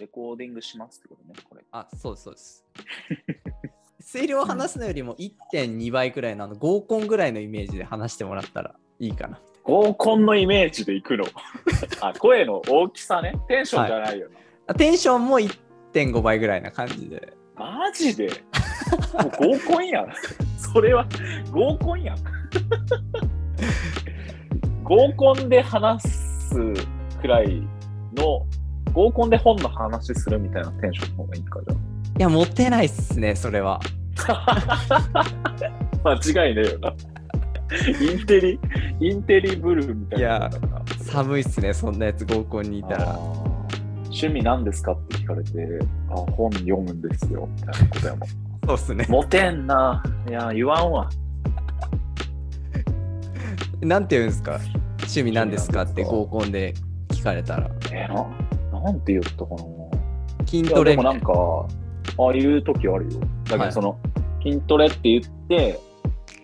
レコーディングしますってことね、これ。あ、そうです、そうです。声量を話すのよりも1.2倍くらいのあの合コンぐらいのイメージで話してもらったらいいかな。合コンのイメージでいくの。あ、声の大きさね。テンションじゃないよな。あテンションも1.5倍ぐらいな感じで。マジで？合コンやん。それは合コンやん。合コンで話すくらいの、合コンで本の話するみたいなテンションの方がいいかじゃいや、モテないっすね、それは。あ。間違いねえよな。インテリ、インテリブルーみたいな。寒いっすね、そんなやつ合コンにいたら。趣味何ですかって聞かれて、あ、本読むんですよ、みたいなことやもん。そうっすね。モテんな。いや、言わんわ。なんて言うんですか？趣味なんですか？って合コンで聞かれたら。えーな、なんて言ったかな。筋トレでもなんか、ああいう時あるよ。だけはいどその、筋トレって言って、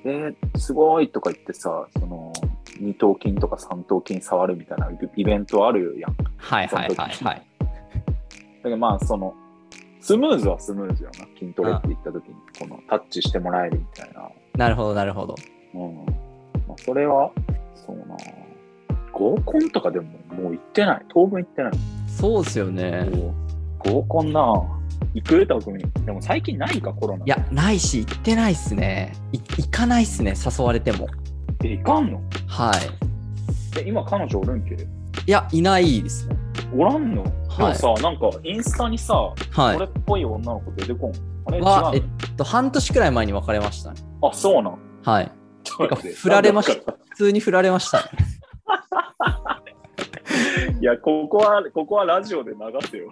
えーすごいとか言ってさ、その、二頭筋とか三頭筋触るみたいなイベントあるやん。だはいはいはいはい。けどまあ、その、スムーズはスムーズよな。筋トレって言った時に、このタッチしてもらえるみたいな。なるほどなるほど。うん。まあ、それは、そうな。合コンとかでももう行ってない。当分行ってない。そうですよね。合コンな行くたくに。でも最近ないか、コロナ。いや、ないし、行ってないっすね。い行かないっすね、誘われても。え、行かんの？はい。え、今彼女おるんけ？いや、いないですね。おらんの、はいでもさ、なんかインスタにさ、はいこれっぽい女の子出てこん。あれえの？っと、半年くらい前に別れましたね。あ、そうなん。はい。ちょっと待って振られました。普通に振られましたね。いや、ここは、ここはラジオで流せよ。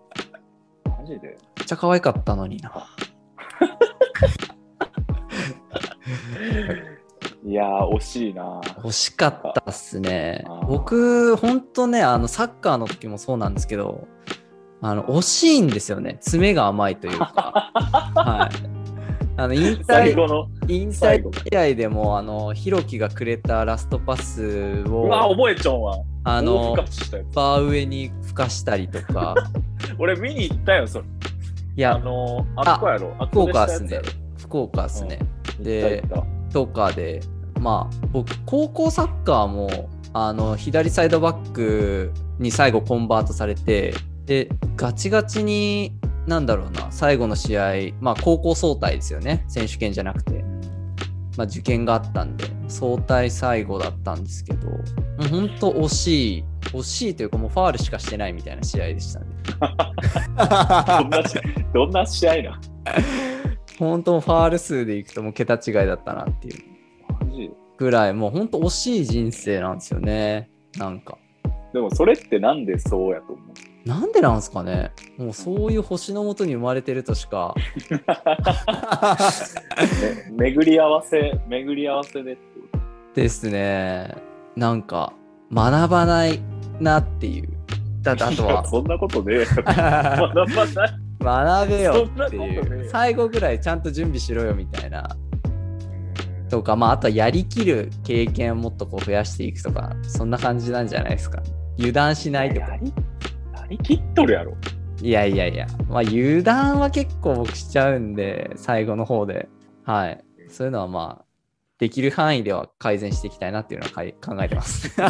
マジで？めっちゃ可愛かったのにな。いやー、惜しいな。惜しかったっすね。僕、ほんとね、あの、サッカーの時もそうなんですけど、あの、惜しいんですよね。爪が甘いというか。はい。あの、引退。引退試合でも、あの、ひろきがくれたラストパスうわ、を、覚えちゃんわ。あのバー上にふかしたりとか、俺見に行ったよ、それ。いあや、のー、あっこやろ。福岡っすね。福岡っすね。行でとかで、まあ、僕、高校サッカーも、あの、左サイドバックに最後コンバートされて、で、ガチガチに、なんだろうな、最後の試合、まあ、高校総体ですよね。選手権じゃなくて。まあ、受験があったんで、総体最後だったんですけど、本当惜しい、惜しいというか、もうファールしかしてないみたいな試合でしたね。たどんな試合な本当ファール数でいくともう桁違いだったなっていうぐらい、もう本当惜しい人生なんですよね。なんか。でもそれってなんでそうやと思う？なんでなんですかね？もうそういう星のもとに生まれてるとしか。ね巡り合わせ、巡り合わせでですね。なんか学ばないなっていう。だってあととは そんなことねえよ。まだまだ。学べよっていう。最後ぐらいちゃんと準備しろよみたいな。とか、まああとはやりきる経験をもっとこう増やしていくとか、そんな感じなんじゃないですか。油断しないとかや。りやりきっとるやろ。いやいやいや、まあ油断は結構僕しちゃうんで、最後の方で。はい。そういうのはまあ、できる範囲では改善していきたいなっていうのはかい考えてます。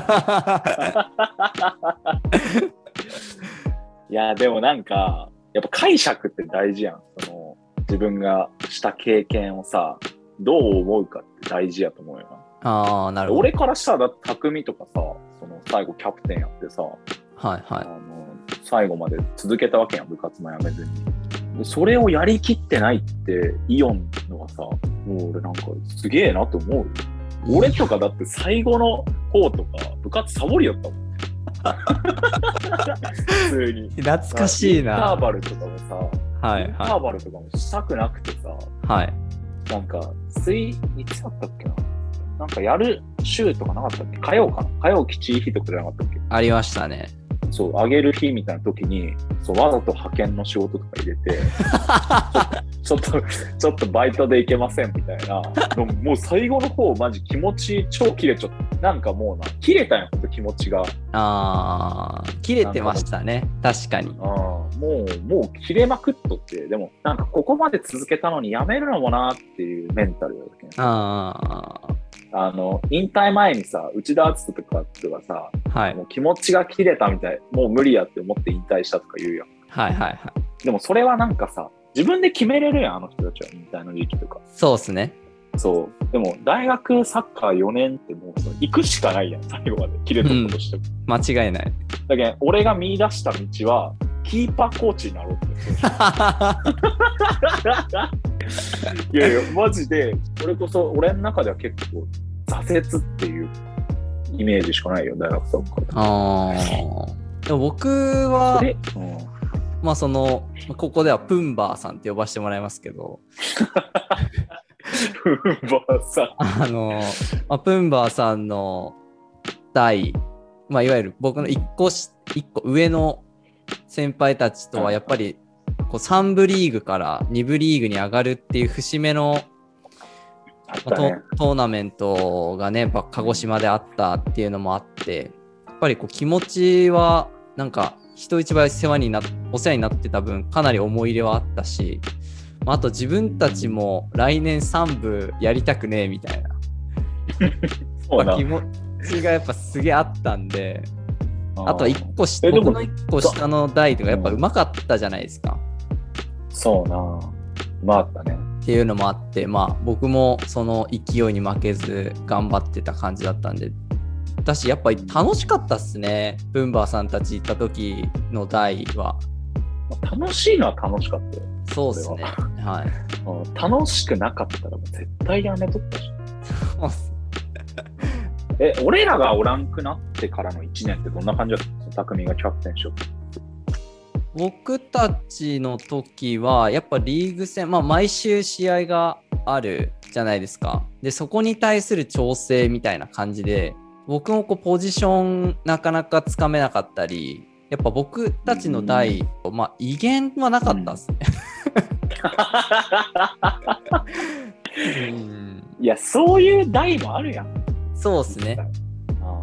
いや、でもなんか、やっぱ解釈って大事やん。その自分がした経験をさ、どう思うかって大事やと思うよな。ああ、なるほど。俺からしたら、だって匠とかさ、その最後キャプテンやってさ、はいあはの最後まで続けたわけやん、部活もやめずに。でそれをやりきってないって、イオンのがさ、もう俺なんかすげえなと思うよ。い。俺とかだって最後の方とか、部活サボりよったもん。普通に。懐かしいインタな。ーバルとかもさ、はいインターはバルとかもしたくなくてさ、い。はい。なんか、水、いつだったっけな？なんかやる週とかなかったっけ？火曜かな？火曜きちい日とかじゃなかったっけ？ありましたね。そう、あげる日みたいな時に、そう、わざと派遣の仕事とか入れて、ちょっと、ちょっとバイトで行けませんみたいな。のもう最後の方、マジ気持ち超切れちゃった。なんかもうな、切れたんや、ほんと気持ちが。あー、切れてましたね。確かに。あもう、もう切れまくっとって、でも、なんかここまで続けたのにやめるのもなっていうメンタルだけどああの、引退前にさ、内田篤人とかとかさ、ー、はい。もう気持ちが切れたみたい、もう無理やって思って引退したとか言うやん。はいはいはい。でもそれはなんかさ、自分で決めれるやん、あの人たちは引退の時期とか。そうですね。そう。でも、大学サッカー4年ってもうさ、行くしかないやん、最後まで。切れとくとしても。間違いない。だけど、俺が見出した道は、キーパーコーチになろうって。いやいや、マジで、それこそ、俺の中では結構、挫折っていうイメージしかないよ、大学サッカーで。あー。でも僕は、で、うん、まあその、ここではプンバーさんって呼ばせてもらいますけど、ふんばさあの、まあ、プンバーさんの代、まあ、いわゆる僕の一個し一個上の先輩たちとはやっぱりこう3部リーグから2部リーグに上がるっていう節目の、ね。トーナメントがねやっぱ鹿児島であったっていうのもあってやっぱりこう気持ちはなんか人一倍世話になっお世話になってた分かなり思い入れはあったし、まあ、あと自分たちも来年3部やりたくねえみたいな。そうな気持ちがやっぱすげえあったんであと1個僕の1個下の代とかやっぱうまかったじゃないですか。そうなまああったね。っていうのもあってまあ僕もその勢いに負けず頑張ってた感じだったんで私やっぱり楽しかったっすねブンバーさんたち行った時の代はまあ楽しいのは楽しかったよ。そうっすねはいうん楽しくなかったらもう絶対やめとったし。え、俺らがおらんくなってからの1年ってどんな感じだったの？匠がキャプテンしよう僕たちの時はやっぱリーグ戦まあ毎週試合があるじゃないですか。でそこに対する調整みたいな感じで僕もこうポジションなかなかつかめなかったりやっぱ僕たちの代、まあ威厳はなかったっすね、う んいや、そういう代もあるやん。そうっすねあ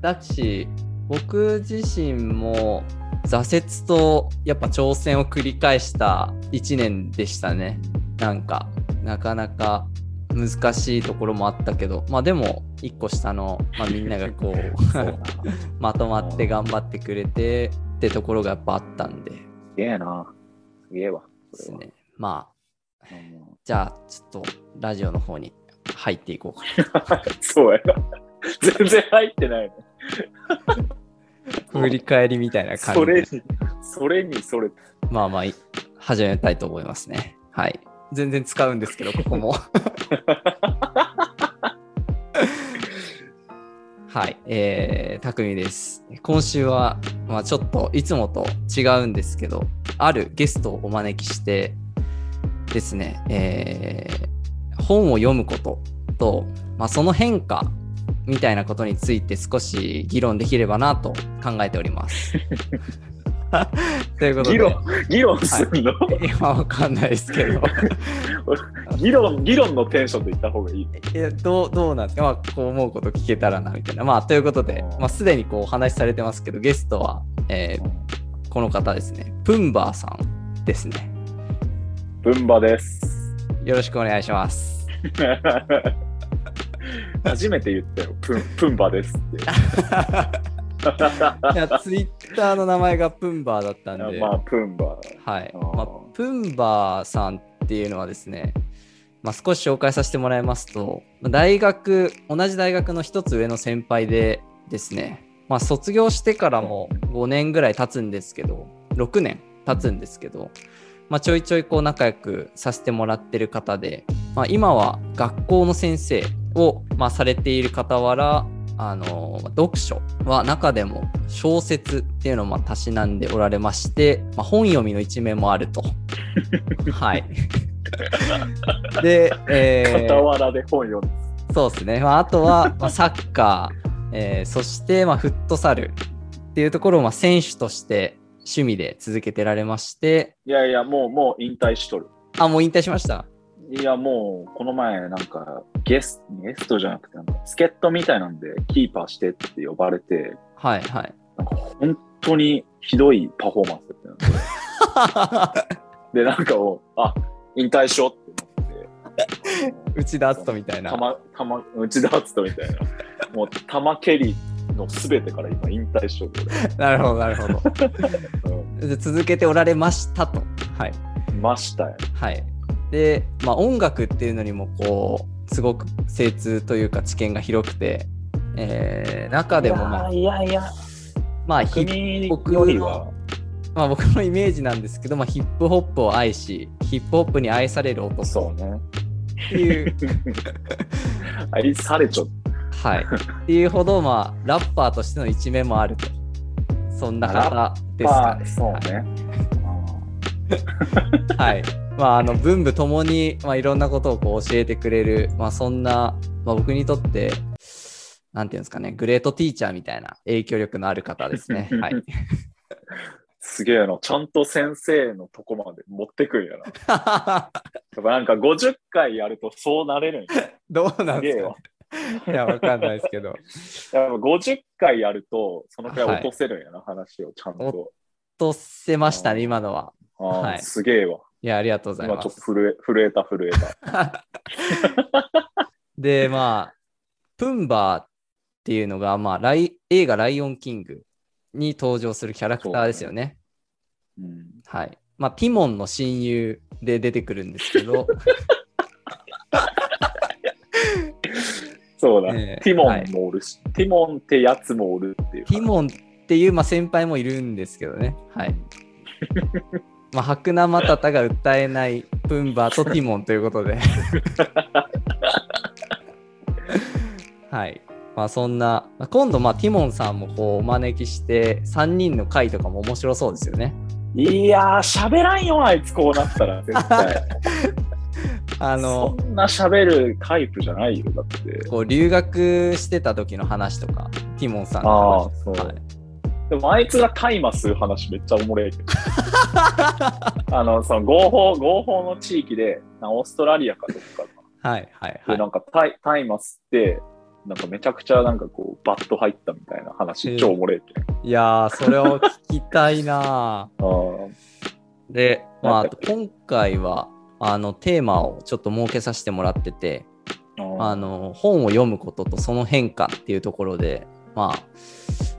だし僕自身も挫折とやっぱ挑戦を繰り返した1年でしたねなんかなかなか難しいところもあったけどまあでも1個下の、まあ、みんながこう。まとまって頑張ってくれてってところがやっぱあったんでですげえな。すげえわ。それはねまあうんじゃあちょっとラジオの方に入っていこうか そうやな。全然入ってないね。な 振り返りみたいな感じでそれに、それに、それ。まあまあい始めたいと思いますね。はい。全然使うんですけど、ここも。はい。えー、たくみです。今週は、まあちょっといつもと違うんですけど、あるゲストをお招きしてですね、えー本を読むことと、まあその変化みたいなことについて少し議論できればなと考えております。ということで。議論、議論するの、今わかんないですけど。議論、議論のテンションで言った方がいい。いや、どう、どうなんですか？まあ、こう思うこと聞けたらな、みたいな。まあ、ということで、まあ、すでにこうお話しされてますけど、ゲストは、えーこの方ですね。プンバーさんですね。文馬です。よろしくお願いします。初めて言ったよ。プン、プンバですって。いや、ツイッターの名前がプンバーだったんで、まあ、プンバ。はい。まあ、プンバーさんっていうのはですね、まあ、少し紹介させてもらいますと、まあ大学、同じ大学の一つ上の先輩でですね、まあ、卒業してからも5年ぐらい経つんですけど、6年経つんですけど、まあ、ちょいちょいこう仲良くさせてもらってる方で、まあ、今は学校の先生を、まあ、されている傍ら、あの読書は中でも小説っていうのをまあたしなんでおられまして、まあ、本読みの一面もあると。はい。で、えー傍らで本読んで。そうですね。まあ、あとは、まあ、サッカー、えーそして、まあ、フットサルっていうところを、まあ、選手として趣味で続けてられまして、いやいや、もう、もう引退しとる。あ、もう引退しました？いや、もう、この前、なんか、ゲスゲストじゃなくて、助っ人みたいなんで、キーパーしてって呼ばれて、はいはい。なんか、本当にひどいパフォーマンスだった で、なんかもう、あ、引退しようって思って、内田篤人みたいな。たま、たま、内田篤人みたいな、もう、玉蹴りのすべてから今引退しようって、なるほど、なるほど。うで続けておられましたと。はい。ん、ましたよ。はい。で、まあ、音楽っていうのにもこうすごく精通というか知見が広くて、えー中でもまあいやいや、まあ僕よりは、まあ、僕のイメージなんですけど、まあ、ヒップホップを愛しヒップホップに愛される男そうね。っていう、愛されちゃっはい、っていうほど、まあ、ラッパーとしての一面もあるとそんな方ですかた。ね。そうね。はい。まあ、あの文武ともに、まあ、いろんなことをこう教えてくれる、まあ、そんな、まあ、僕にとって、なんていうんですかね、グレートティーチャーみたいな影響力のある方ですね。はい。すげえな。ちゃんと先生のとこまで持ってくんやな。やっぱなんか50回やるとそうなれるんや。どうなんですか？いや、わかんないですけど。やっぱ50回やるとそのくらい落とせるんやな、話をちゃんと。とせましたね、今のは。はいすげえわ。いや、ありがとうござい今ます。ちょっと震え震えた震えた。で、まあ、プンバーっていうのが、まあ、ライ映画「ライオンキング」に登場するキャラクターですよね。うん、はい。まあ、ティモンの親友で出てくるんですけど、そうだ、ええティモンもおるし、ティモンってやつもおるっていう。ティモンっていう、まあ、先輩もいるんですけどね。はい。まあ、白生マタタが歌えないプンバーとティモンということで。はい。まあそんな、まあ今度まあティモンさんもこうお招きして3人の回とかも面白そうですよね。いやー、喋らんよ、あいつこうなったら、絶対。あの、そんな喋るタイプじゃないよ、だって。こう留学してた時の話とか、ティモンさんのああ話、そう。はいでもあいつが大麻吸う話めっちゃおもろいけど。あの、その合法、合法の地域で、なオーストラリアかどっかかはいはいはいな。んか大大麻吸って、なんかめちゃくちゃなんかこう、バット入ったみたいな話、超おもろいけん。いやー、それを聞きたいな で、まあ、今回はあのテーマをちょっと設けさせてもらってて、あの本を読むこととその変化っていうところで、まあ、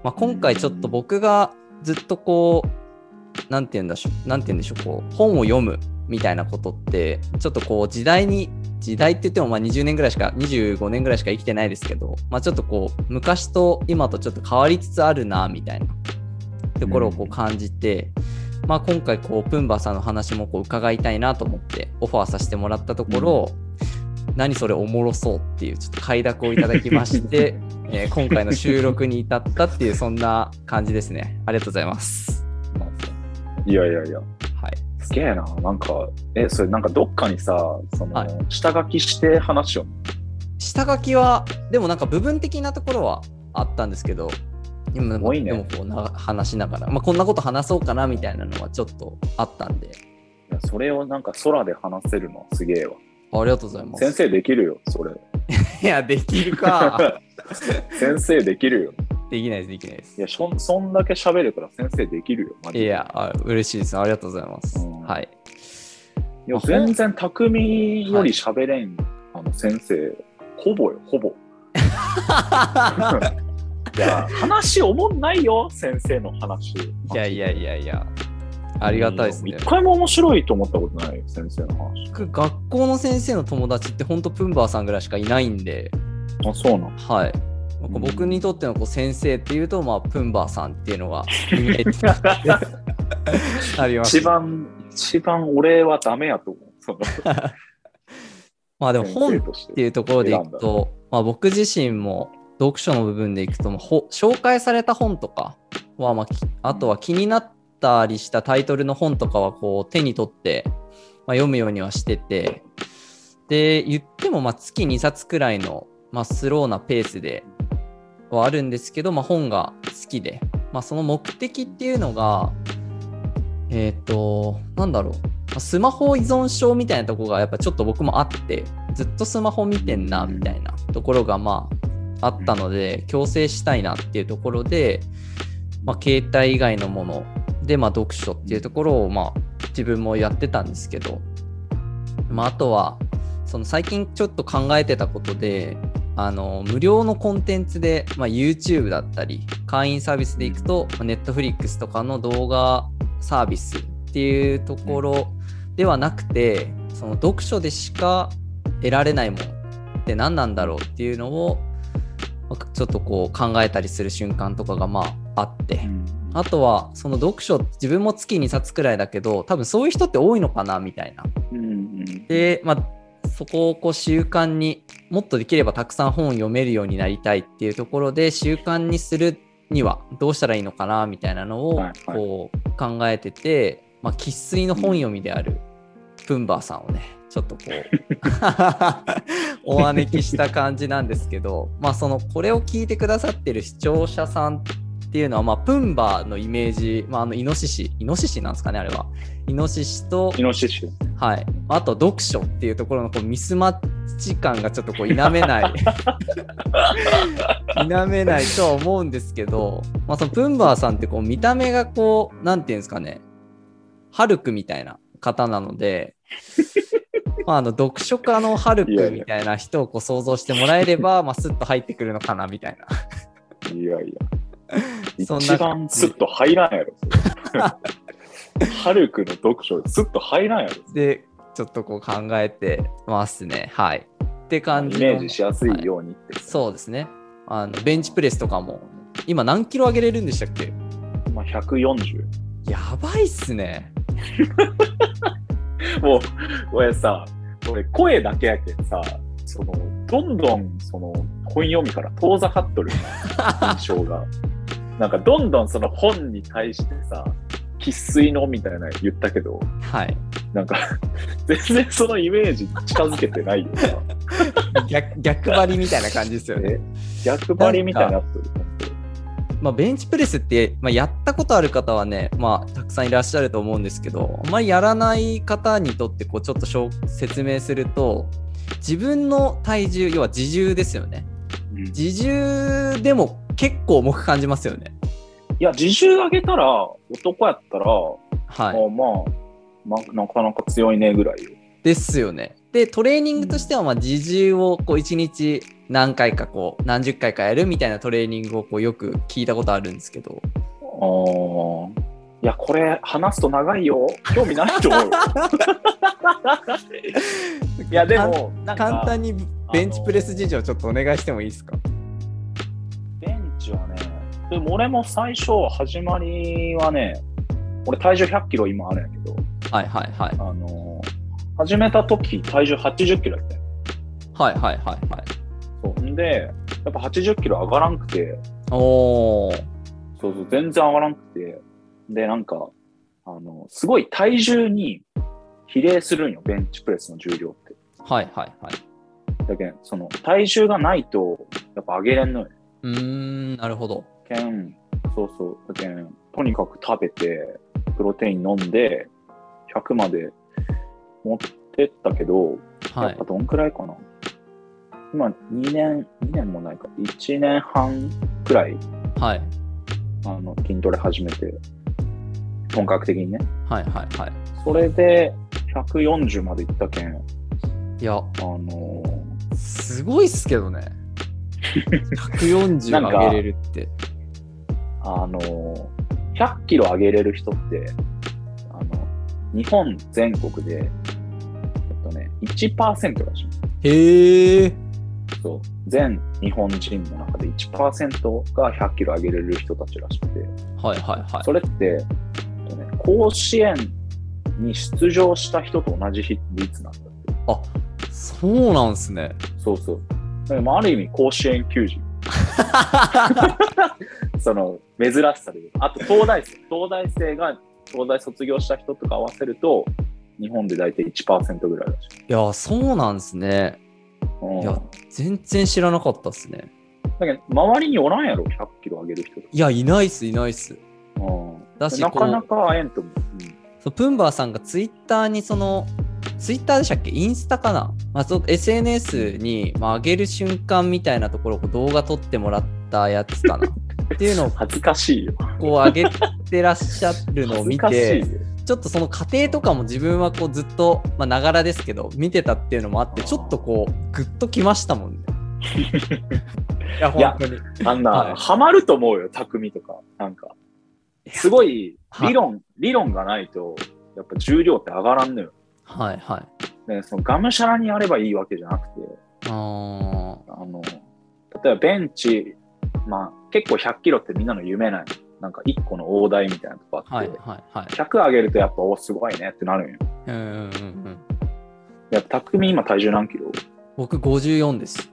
まあ今回ちょっと僕がずっとこうなんて言うんだしょなんて言うんでしょうこう本を読むみたいなことってちょっとこう時代に時代って言ってもまあ20年ぐらいしか25年ぐらいしか生きてないですけど、まあ、ちょっとこう昔と今とちょっと変わりつつあるなみたいなところをこう感じて、まあ、今回こうプンバーさんの話もこう伺いたいなと思ってオファーさせてもらったところ、何それおもろそうっていうちょっと快諾をいただきまして、えー今回の収録に至ったっていうそんな感じですね。ありがとうございます。いやいやいや、はい。すげえな。なんか、え、それなんかどっかにさ、その、はい下書きして話を。下書きはでもなんか部分的なところはあったんですけど、今ごいねでもこうな話しながら、まあ、こんなこと話そうかなみたいなのはちょっとあったんで、いやそれをなんか空で話せるのはすげえわ。ありがとうございます。先生できるよ、それ。いや、できるか。先生できるよ。できないです、できないですい。や、そんそんだけ喋るから先生できるよ。マジでいや、あ嬉しいです。ありがとうございます。うんはい。いやあ全然匠より喋れん、あの先生、ほぼよ、ほぼ。いや、話おもんないよ、先生の話。いいやいやいやいや、ありがたいですね一。回も面白いと思ったことないよ、先生の話。僕学校の先生の友達って本当プンバーさんぐらいしかいないんで、あ、そうなのはい。僕にとってのこう先生っていうと、まあ、プンバーさんっていうのが。一番、一番俺はダメやと思う。まあでも本っていうところでいくと、まあ、僕自身も読書の部分でいくと、ほ紹介された本とかは、まあ、あとは気になったりしたタイトルの本とかはこう手に取って、まあ、読むようにはしててで言ってもまあ月2冊くらいの、まあ、スローなペースではあるんですけど、まあ、本が好きで、まあ、その目的っていうのがえっ、となんだろうスマホ依存症みたいなとこがやっぱちょっと僕もあってずっとスマホ見てんなみたいなところがまああったので強制したいなっていうところで、まあ、携帯以外のもので、まあ、読書っていうところをまあ自分もやってたんですけど、まあ、あとはその最近ちょっと考えてたことであの無料のコンテンツで、まあ、YouTube だったり会員サービスでいくと Netflix とかの動画サービスっていうところではなくてその読書でしか得られないものって何なんだろうっていうのをちょっとこう考えたりする瞬間とかがまああって、あとはその読書自分も月2冊くらいだけど多分そういう人って多いのかなみたいな。で、まあ、そこをこう習慣にもっとできればたくさん本を読めるようになりたいっていうところで習慣にするにはどうしたらいいのかなみたいなのをこう考えてて、まあ生粋の本読みであるプンバーさんをねちょっとこう お招きした感じなんですけどまあそのこれを聞いてくださってる視聴者さんっていうのは、まあ、プンバーのイメージ、まあ、あのイノシシイノシシなんですかねあれは。イノシシとイノシシ。はい。あと読書っていうところのこうミスマッチ感がちょっとこう否めない 否めないとは思うんですけど、まあ、そのプンバーさんってこう見た目がこうなんていうんですかねハルクみたいな方なのでまあ、あの読書家のハルクみたいな人をこう想像してもらえれば、まあ、スッと入ってくるのかなみたいな。いやいや。そんな一番スッと入らんやろ。ハルクの読書スッと入らんやろ。で、ちょっとこう考えてますね。はい。って感じイメージしやすいようにって、はい、そうですね。あのベンチプレスとかも、今何キロ上げれるんでしたっけ？今140。やばいっすね。もう、俺さ、俺声だけやけんさ、その、どんどん、その、本読みから遠ざかっとる 印象が。なんか、どんどんその本に対してさ、生粋のみたいな言ったけど、はい。なんか、全然そのイメージ近づけてないよ逆逆張りみたいな感じですよね。逆張りみたいになってる。まあ、ベンチプレスって、まあ、やったことある方はね、まあ、たくさんいらっしゃると思うんですけど、あまりやらない方にとってこうちょっと説明すると、自分の体重、要は自重ですよね。うん、自重でも結構重く感じますよね。いや、自重上げたら、男やったら、はい、まあ、まあ、なかなか強いねぐらいよ。ですよね。で、トレーニングとしては、まあ、自重をこう1日何回かこう何十回かやるみたいなトレーニングをこうよく聞いたことあるんですけど。ああ。いや、これ話すと長いよ。興味ないと思う。いや、でも、簡単にベンチプレス事情ちょっとお願いしてもいいですか？ベンチはね、でも俺も最初、始まりはね、俺体重100キロ今あるんやけど、はいはいはい。あの始めた時体重80キロやったよ。はいはいはいはい。そう。んで、やっぱ80キロ上がらんくて、おー。そうそう、全然上がらんくて、で、なんか、あの、すごい体重に比例するんよ、ベンチプレスの重量って。はいはいはい。だけど、その、体重がないと、やっぱ上げれんのよ。うーん、なるほど。けん、そうそう、だけん、とにかく食べて、プロテイン飲んで、100まで持ってったけど、はい、やっぱどんくらいかな。今2年、2年もないか、1年半くらい、はい。あの、筋トレ始めて、本格的にね。はいはいはい。それで140までいったけん。いや、あのー、すごいっすけどね。140上げれるって。あのー、100キロ上げれる人って、日本全国で、えっとね、1%らしい。へえ。そう全日本人の中で1%が100キロ上げれる人たちらしくて、はいはいはい、それって、ね、甲子園に出場した人と同じ率なんだって。あそうなんすね。そうそう。でもある意味甲子園球児。その珍しさであと東大生。東大生が東大卒業した人とか合わせると、日本で大体1%ぐらいらしい。いや、そうなんですね。いや、全然知らなかったっすね。だけど、周りにおらんやろ、100キロ上げる人。いや、いないっす、いないっす。うん、だしなかなか会えんと思う。うん、そうプンバーさんがツイッターにそのツイッターでしたっけ？インスタかな、まあ、そう SNS に、まあ、上げる瞬間みたいなところを動画撮ってもらったやつかな っていうのを恥ずかしいよ。こう上げてらっしゃるのを見てちょっとその過程とかも自分はこうずっとまあながらですけど見てたっていうのもあってちょっとこうグッときましたもんね。いや本当に。あんな、はいハマると思うよ、匠とか。なんか、すごいはい理論、理論がないと、やっぱ重量って上がらんのよ。はいはい。でそのがむしゃらにやればいいわけじゃなくて、あの、例えばベンチ、まあ結構100キロってみんなの夢ない。なんか1個の大台みたいなとこあって、はいはいはい。100上げるとやっぱ、お、すごいねってなるんよ。うんうんうんうん。や匠今体重何キロ？僕54です。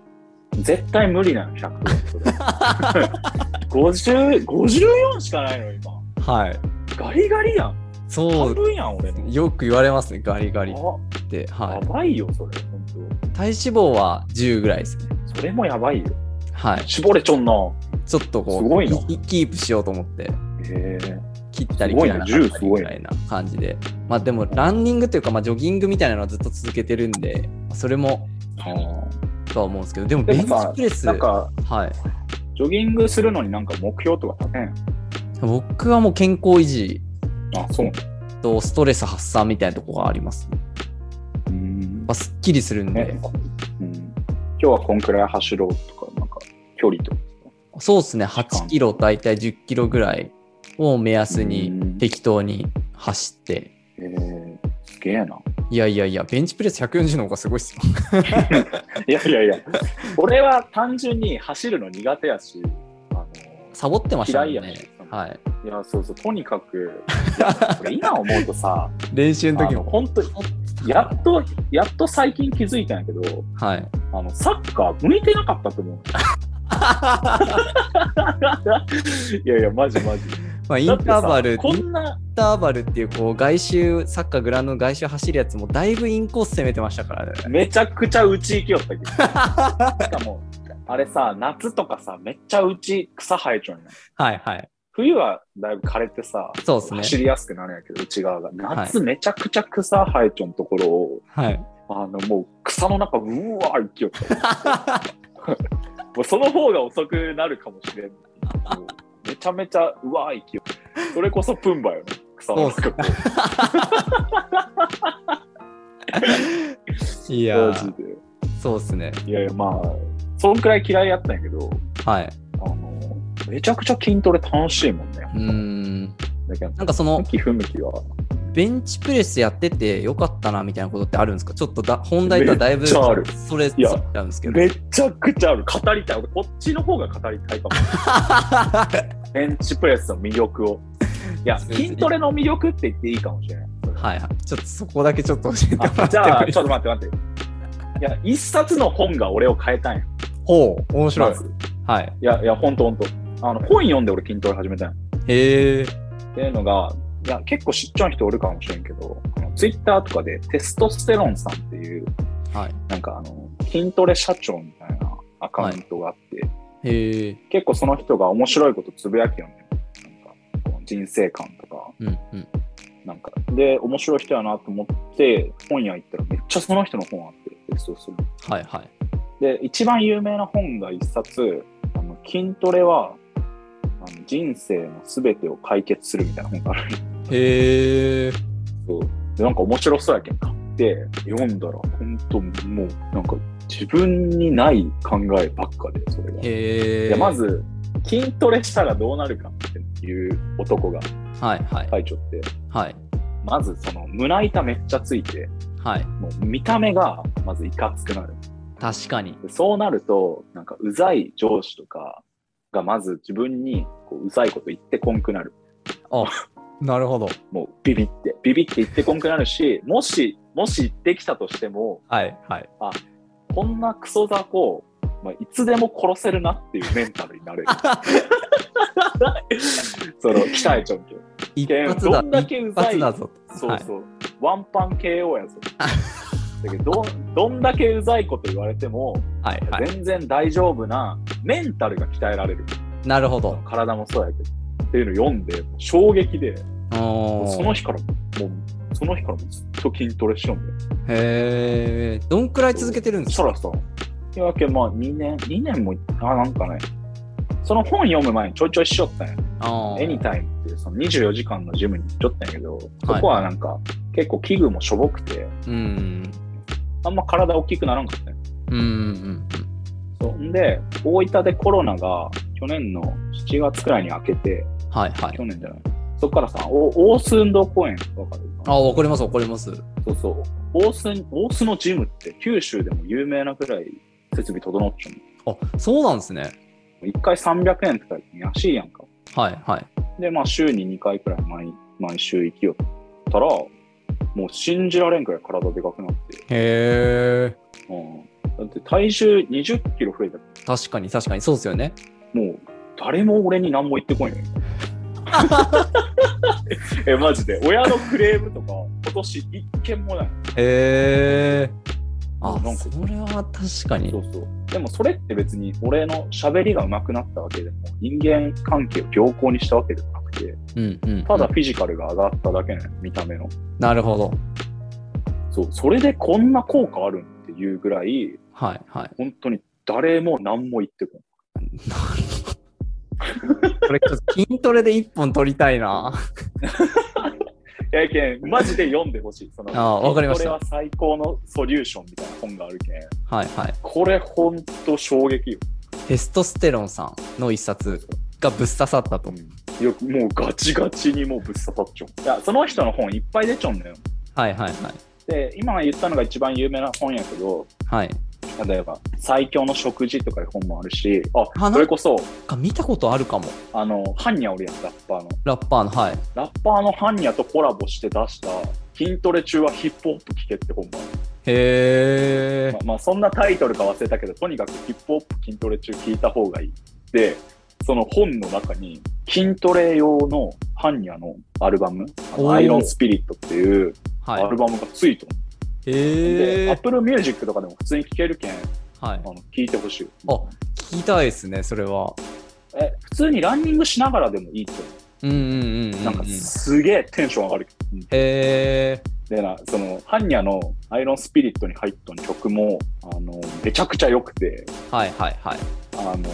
絶対無理なの、100それ50 54しかないの、今。はい。ガリガリやん。そうやん、俺の。よく言われますねガリガリっあて。はやばいよ、それ、本い。体脂肪は10ぐらいですね。当。それもやばいよ。はい。絞れちょんな。ちょっとこうすごいなキキープしようと思って。へえ。切ったり切らなかった10すごいねりみたいな感じで。まあでもランニングというか、まあ、ジョギングみたいなのはずっと続けてるんで、それもとは思うんですけど、でもベンチプレス、なんか、はい。ジョギングするのになんか目標とか立てん？僕はもう健康維持あ、そう。とストレス発散みたいなところがありますね。うんまあ、すっきりするんでね、うん。今日はこんくらい走ろうとか、距離とか。そうですね、8キロ、だいたい10キロぐらいを目安にうん適当に走って、えー、すげえな。いやいやいや、ベンチプレス140の方がすごいっすよ。いやいやいや、俺は単純に走るの苦手やし、あのサボってましたね。はい。いや、そうそう、とにかく、今思うとさ、練習の時も。本当やっと、やっと最近気づいたんやけど、はい。あのサッカー向いてなかったと思う。いやいや、マジマジ。まあ、インターバル、イこンんな、ターバルっていうこう外周、サッカーグラウンドの外周走るやつもだいぶインコース攻めてましたからね。めちゃくちゃ内行きよったけど。しかも、あれさ、夏とかさ、めっちゃ内草生えちゃうんや。はいはい。冬はだいぶ枯れてさ、そうっすね走りやすくなるんやけど、内側が。夏はめちゃくちゃ草生えちゃうところを、はい。あの、もう草の中、うわー行きよった。もうその方が遅くなるかもしれん。もうめちゃめちゃうわー行きよった。それこそプンバよね。草の中。いや。そうっすね。いやいや、まあ、そんくらい嫌いやったんやけど、はい。あの、めちゃくちゃ筋トレ楽しいもんね。うーん。なんかその向き不向きは。ベンチプレスやっててよかったなみたいなことってあるんですか？ちょっとだ本題とはだいぶそれいやそっちゃうんですけど。めちゃくちゃある。語りたい。俺こっちの方が語りたいかも。ベンチプレスの魅力を。いや、筋トレの魅力って言っていいかもしれない。はいはい。ちょっとそこだけちょっと教えてもらってじゃあ、ちょっと待って待って。いや、一冊の本が俺を変えたんや。ほう、面白いま。ずはい。いや、いや、ほんとほんと。あの、本読んで俺筋トレ始めたんや。へえ。っていうのが、いや、結構知っちゃう人おるかもしれんけど、ツイッターとかでテストステロンさんっていう、はい。なんかあの、筋トレ社長みたいなアカウントがあって、へえ。結構その人が面白いことつぶやきよね。なんか、人生観とか、うんうん。なんか、で、面白い人やなと思って、本屋行ったらめっちゃその人の本あって、テストステロン。はいはい。で、一番有名な本が一冊、あの筋トレはあの人生のすべてを解決するみたいな本がある。へえ。そうでなんか面白そうやけん買って読んだら、本当もうなんか自分にない考えばっかで、それが。へえ。ま。ず、筋トレしたらどうなるかっていう男がはいはい。ちゃって、はい。まずその胸板めっちゃついて、はい。もう見た目がまずいかつくなる。確かに。でそうなると、なんかうざい上司とかがまず自分にこううざいこと言ってこんくなる。あ、なるほど。もうビビって、ビビって言ってこんくなるし、もし、もし言ってきたとしても、はいはい。こんなクソ雑魚、まあ、いつでも殺せるなっていうメンタルになれる。その、鍛えちゃうけど。一発だ。どんだけう一ざい発だぞ。そうそう。ワンパン KO やぞ。だけどどん、どんだけうざいこと言われても、はいはい。全然大丈夫なメンタルが鍛えられる。なるほど。体もそうやけど。っていうのを読んで、衝撃で、その日からもう、その日からずっと筋トレしようんだよ。へえ。どんくらい続けてるんですか？そらさ、いやわけまあ2年、2年も、あ、なんかね、その本読む前にちょいちょいしよったんや。エニタイムっていうその24時間のジムに行っちょったんやけど、そこはなんか結構器具もしょぼくて、うん。あんま体大きくならんかったんやうんうんそんで、大分でコロナが去年の7月くらいに明けて、うん。はいはい去。年じゃない？そっからさ、お大須運動公園わかるあ、わかりますわかります。そうそう。大須、大須のジムって九州でも有名なくらい設備整っちゃうあ、そうなんですね。の。1回300円って言ったら安いやんか。はいはい。で、まあ週に2回くらい毎毎週行きよったら、もう信じられんくらい体でかくなって。へえ。うん、だって体重20キロ増えたら確かに確かにそうですよね。もう誰も俺に何も言ってこいよ。え、マジで？親のクレームとか今年一件もない。へえ。あ、なんかそれは確かにそ。うそう。でもそれって別に俺の喋りが上手くなったわけでも、人間関係を良好にしたわけでもなくて、うんうん。ただフィジカルが上がっただけね、見た目の。なるほど。そう、それでこんな効果あるんっていうぐらい、はいはい。本当に誰も何も言ってこない。これちょっと筋トレで一本取りたいな。いやけん、マジで読んでほしい。そのあわかりましたこれは最高のソリューションみたいな本があるけん。はいはい。これほんと衝撃よ。テストステロンさんの一冊がぶっ刺さったと。よくもうガチガチにもうぶっ刺さっちゃう。いや、その人の本いっぱい出ちゃうんだよ。はいはいはい。で、今言ったのが一番有名な本やけど、はい。例えば、最強の食事とかいう本もあるし、ああ、それこそ、か見たことあるかも。あの、ハンニャおるやん、ラッパーの。ラッパーの、はい。ラッパーのハンニャとコラボして出した、筋トレ中はヒップホップ聴けって本がある。へえま。あ、まあ、そんなタイトルか忘れたけど、とにかくヒップホップ筋トレ中聞いた方がいい。で、その本の中に筋トレ用のハンニャのアルバム、アイロンスピリットっていうアはい。ルバムがついてる、え。Apple Music とかでも普通に聴けるけん、あはい。の聞いてほしい。あ、聞きたいですね、それは。え、普通にランニングしながらでもいいと思うんうんうんうん、うう。ん。なんかすげえテンション上がる。うんへえ。でな、その、ハンニャのアイロンスピリットに入った曲も、あの、めちゃくちゃ良くて、はいはいはい。あの、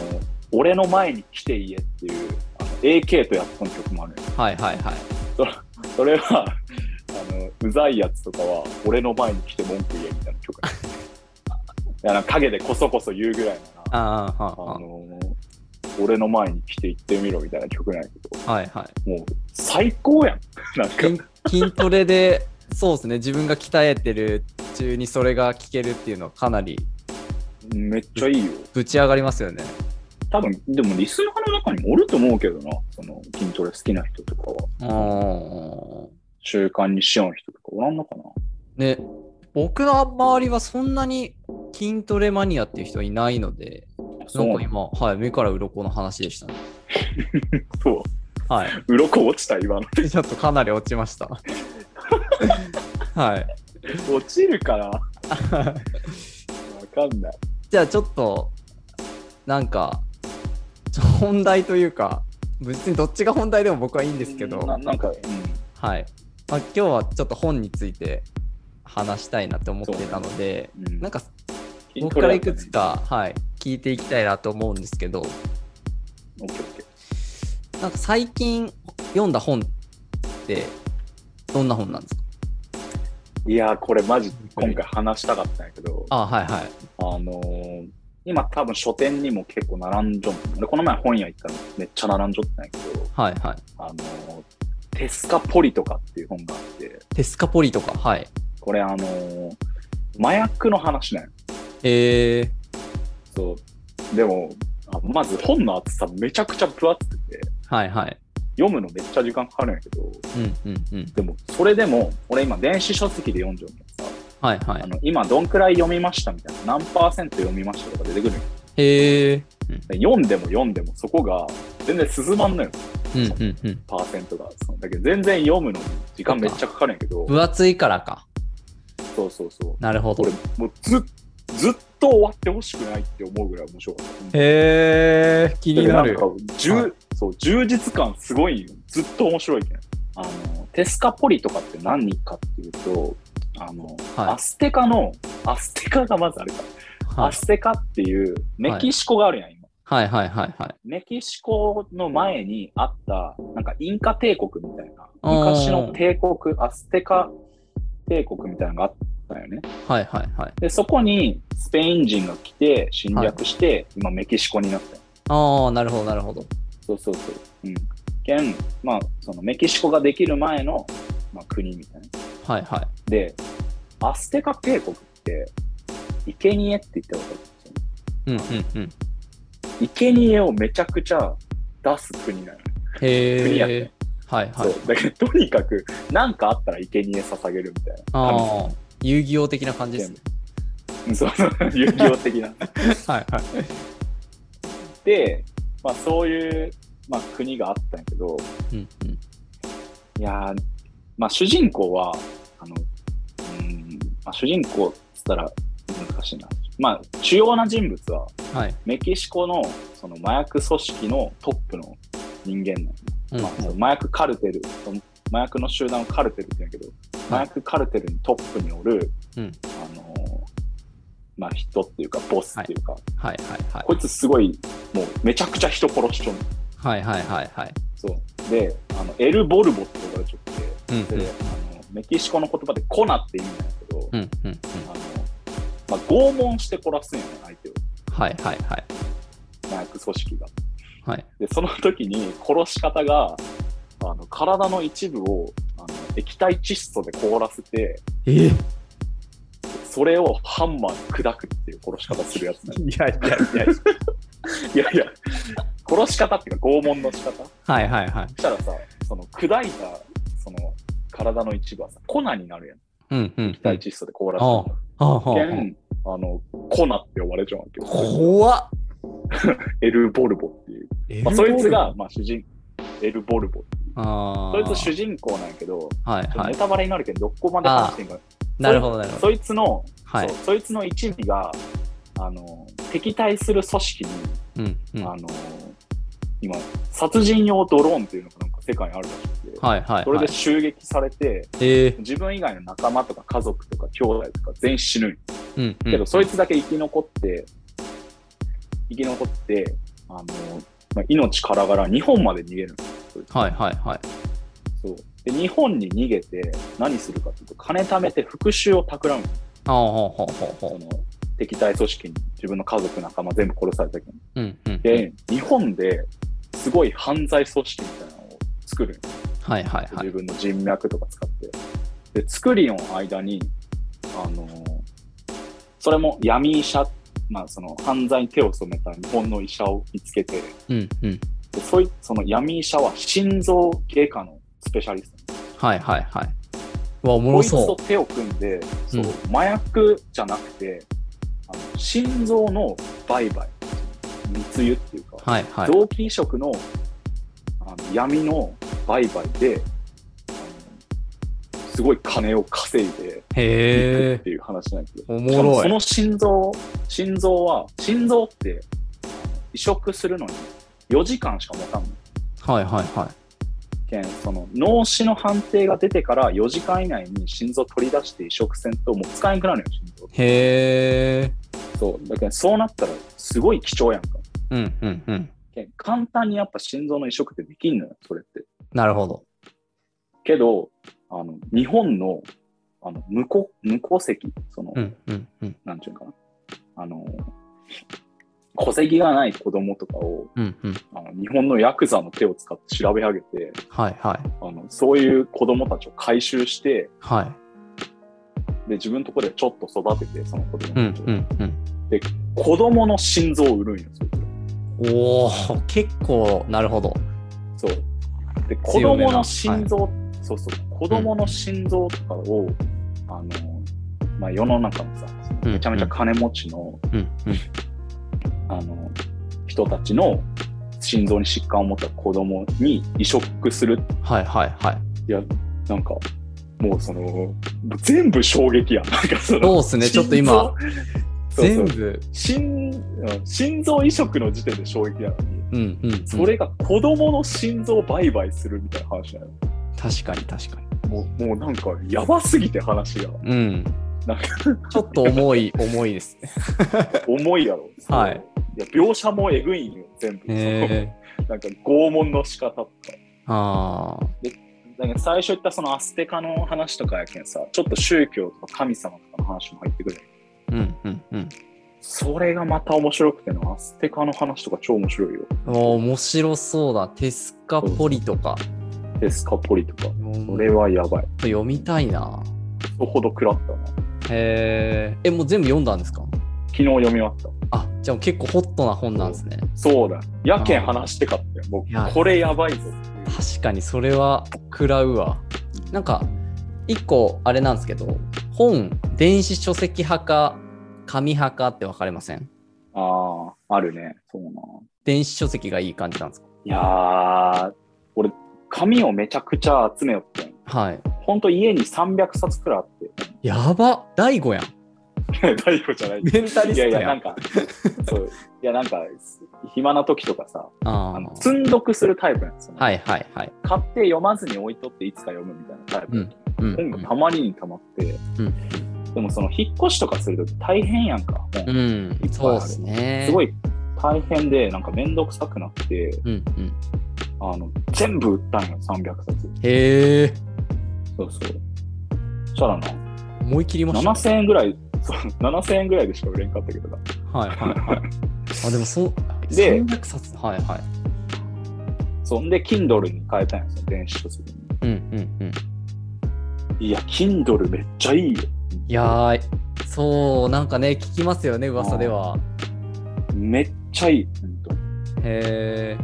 俺の前に来ていえっていう、あの AK とやった曲もあるはいはいはい。それは、うざいやつとかは、俺の前に来て文句言えみたいな曲。いや、なんか陰でこそこそ言うぐらいな、ああ、はあの、俺の前に来て言ってみろみたいな曲なんやけあ、はいはい。ど、もう、最高やん。なんか、筋筋トレで、そうですね、自分が鍛えてる中にそれが聞けるっていうのはかなりめっちゃいいよ。ぶち上がりますよね。多分、でもリスナーの中にもおると思うけどな、その、筋トレ好きな人とかは。習慣にしよう人とかおらんのかな？ね、僕の周りはそんなに筋トレマニアっていう人いないので、なんか今、はい、目から鱗の話でしたね。そう。はい。鱗落ちた、今の。ちょっとかなり落ちました。はい。落ちるかなわかんない。じゃあちょっと、なんか、本題というか、別にどっちが本題でも僕はいいんですけど、ななんか、うん。はい。まあ、今日はちょっと本について話したいなって思ってたので、うん。なんか筋僕からいくつか、はい、聞いていきたいなと思うんですけど、なんか最近読んだ本ってどんな本なんですか？いやー、これマジ、今回話したかったんやけど、あはいはい。あのー今多分書店にも結構並んじょん。俺この前本屋行ったらめっちゃ並んじょったんやけど、はいはい。あのーテスカポリとかっていう本があって、テスカポリとか、はい。これあのー麻薬の話なんよ。えそう。でも、あまず本の厚さめちゃくちゃ分厚くて、ー、はいはい。読むのめっちゃ時間かかるんやけど、うんうんうん。でも、それでも、俺今電子書籍で読んじゃうんやけどさ、はいはい。あの今どんくらい読みましたみたいな、何パーセント読みましたとか出てくるへえで読んでも読んでもそこが全然進まんのよ、ー、うんうんうん。パーセントが。そうだけど全然読むのに時間めっちゃかかるんやけど、分厚いからか。そうそうそう。なるほど。俺もうずずっと終わってほしくないって思うぐらい面白かった。へえー、気になるで。んか充そう充実感すごいよずっと面白いけん。あのテスカポリとかって何かっていうと、あの、はいアステカの、アステカがまずあれか、はいアステカっていうメキシコがあるやん、今。はいはいはいはい。メキシコの前にあった、なんかインカ帝国みたいな、昔の帝国、アステカ帝国みたいなのがあったよね。はいはいはい。で、そこにスペイン人が来て侵略して、今メキシコになったよ。ああ、なるほどなるほど。そうそうそう。うん。現、まあ、そのメキシコができる前の、まあ、国みたいな。はいはい。で、アステカ帝国って、生贄って言ってわかるんですよ。うんうんうん。生贄をめちゃくちゃ出す国なのよ。国やね。はいはい。そう。だけど、とにかく、何かあったら生贄捧げるみたいな。ああ、遊戯王的な感じですね。うんそうそう、遊戯王的な。はいはい。で、まあそういう、まあ、国があったんやけど、うんうん。いやーまあ主人公は、あの、うん、まあ主人公っつったら難しいな。まあ主要な人物は、はい。メキシコのその麻薬組織のトップの人間なの、うん。まあ、その麻薬カルテル、麻薬の集団をカルテルって言うんやけど、麻薬カルテルにトップにおる、うん。あのーまあ人っていうか、ボスっていうか、はい。はい。はい。こいつすごい、もうめちゃくちゃ人殺しちゃうの。はい。はい。はい。はい。そう。で、あの、エル・ボルボって呼ばれちゃって、うんうん。で、あの、メキシコの言葉でコナって意味なんやけど、うん。うん。うん。あの、まあ、拷問して殺すんよね、相手を。はいはいはい。麻薬組織が。はい。で、その時に殺し方が、あの、体の一部を、あの、液体窒素で凍らせて、え？それをハンマーで砕くっていう殺し方するやつね。いやいやいや。いやいや、殺し方っていうか拷問の仕方はいはいはい。そしたらさ、その砕いた、その体の一部はさ、粉になるやん。うんうん。液体窒素で凍らせあて。あの、粉って呼ばれちゃうわけよ。怖っエル・ボルボっていう。まあ、そいつが、、まあ、主人、エル・ボルボっていう。ああ。そいつ主人公なんやけど、はいはい。ネタバレになるけど、どこまで話してんか。なるほどなるほど。そいつの、はいそう。そいつの一味が、あの、敵対する組織に、うんうん。あの、今、殺人用ドローンっていうのがなんか世界にあるらしくて、はいはい。それではい襲撃されて、ええ。自分以外の仲間とか家族とか兄弟とか全員死ぬうんうん。けど、そいつだけ生き残って、生き残って、あの、まあ、命からがら日本まで逃げるんですよはいはいはい。そう。で、日本に逃げて何するかっていうと、金貯めて復讐を企む。ああ、ほうほうほうほその、敵対組織に自分の家族仲間全部殺されたけど。う。うんうん。で、日本ですごい犯罪組織みたいなのを作るんよはいはいはい。自分の人脈とか使って。で、作りの間に、あのそれも闇医者、まあその犯罪に手を染めた日本の医者を見つけて、うんうん。でそいその闇医者は心臓外科のスペシャリスト。はいはいはい。うわ、おもこいつろそと手を組んで、そううん麻薬じゃなくて、あの心臓の売買、密輸っていうか、う。はいはい。臓器移植のあの闇の売買で、すごい金を稼いでいくへっていう話なんですよ。そもろい。の心臓、心臓は、心臓って移植するのに4時間しか持たんの。はいはいはい。けんその脳死の判定が出てから4時間以内に心臓取り出して移植せんともう使えなくなるよ、心臓。へえ。そう。だけどそうなったらすごい貴重やんか。うんうんうん。けん簡単にやっぱ心臓の移植ってできんのよ、それって。なるほど。けど、あの、日本の、あの、無戸、無戸籍、その、うんうんうん。なんちゅうかな。あの、戸籍がない子供とかを、うんうん。あの日本のヤクザの手を使って調べ上げて、はいはい。あの、そういう子供たちを回収して、はい。で、自分のところでちょっと育てて、その子供うんたちを。うんうん。子供の心臓を売るんよ、そいつらおお結構なるほど。そう。で、子供の心臓、そうそう、子供の心臓とかを、あの、まあ、世の中のさ、うんめちゃめちゃ金持ちの、うんうん。あの、人たちの心臓に疾患を持った子供に移植する。はいはいはい。いや、なんか、もうその、全部衝撃やん。なんかその、そうっすねちょっと今心臓、そうそう全部？心うん心臓移植の時点で衝撃やのに、うんうん、うん。それが子供の心臓売買するみたいな話なの。確かに確かに。もうもうなんかやばすぎて話が。うん。なんかちょっと重い、重いですね。重いやろ。はい。いや描写もえぐいんよ、全部。なんか拷問の仕方とか。ああ。なんか最初言ったそのアステカの話とかやけんさ、ちょっと宗教とか神様とかの話も入ってくる。うんうんうん。それがまた面白くての、アステカの話とか超面白いよ。面白そうだ。テスカポリとか。デスカポリとか。うんそれはやばい。読みたいな。そほど食らったな。へえ。え、もう全部読んだんですか？昨日読み終わった。あ、じゃあ結構ホットな本なんですね。そうだ。やけん話してかったよ。僕これやばいぞ。確かにそれは食らうわ。なんか、一個あれなんですけど、本、電子書籍派か、紙派かって分かれません？ああ、あるね。そうな。電子書籍がいい感じなんですか？いやー、俺、紙をめちゃくちゃ集めよってん。はい。ほんと家に300冊くらいあって。やば大悟やん。大悟じゃない。メンタリストやん。いやいや、なんか、そう、いや、なんか、暇な時とかさ、ああのー積んどくするタイプなんですよ、ね。はいはいはい。買って読まずに置いとっていつか読むみたいなタイプ。うん本がたまりにたまって、うんでもその引っ越しとかするとき大変やんか。本うん、うん、そうですね。すごい大変で、なんかめんどくさくなって、うんうん。あの、全部売ったんよ、300冊。へえ、そうそう。そしたらな、思い切りました、7000円ぐらい、そう、7000円ぐらいでしか売れんかったけどな。はいはいはい。あ、でもそう、で300冊。はいはい。そんで、Kindle に変えたんや、その電子書籍に。うんうんうん。いや、Kindle めっちゃいいよ。いやー、そう、なんかね、聞きますよね、噂では。めっちゃいい、ほんと。へえ、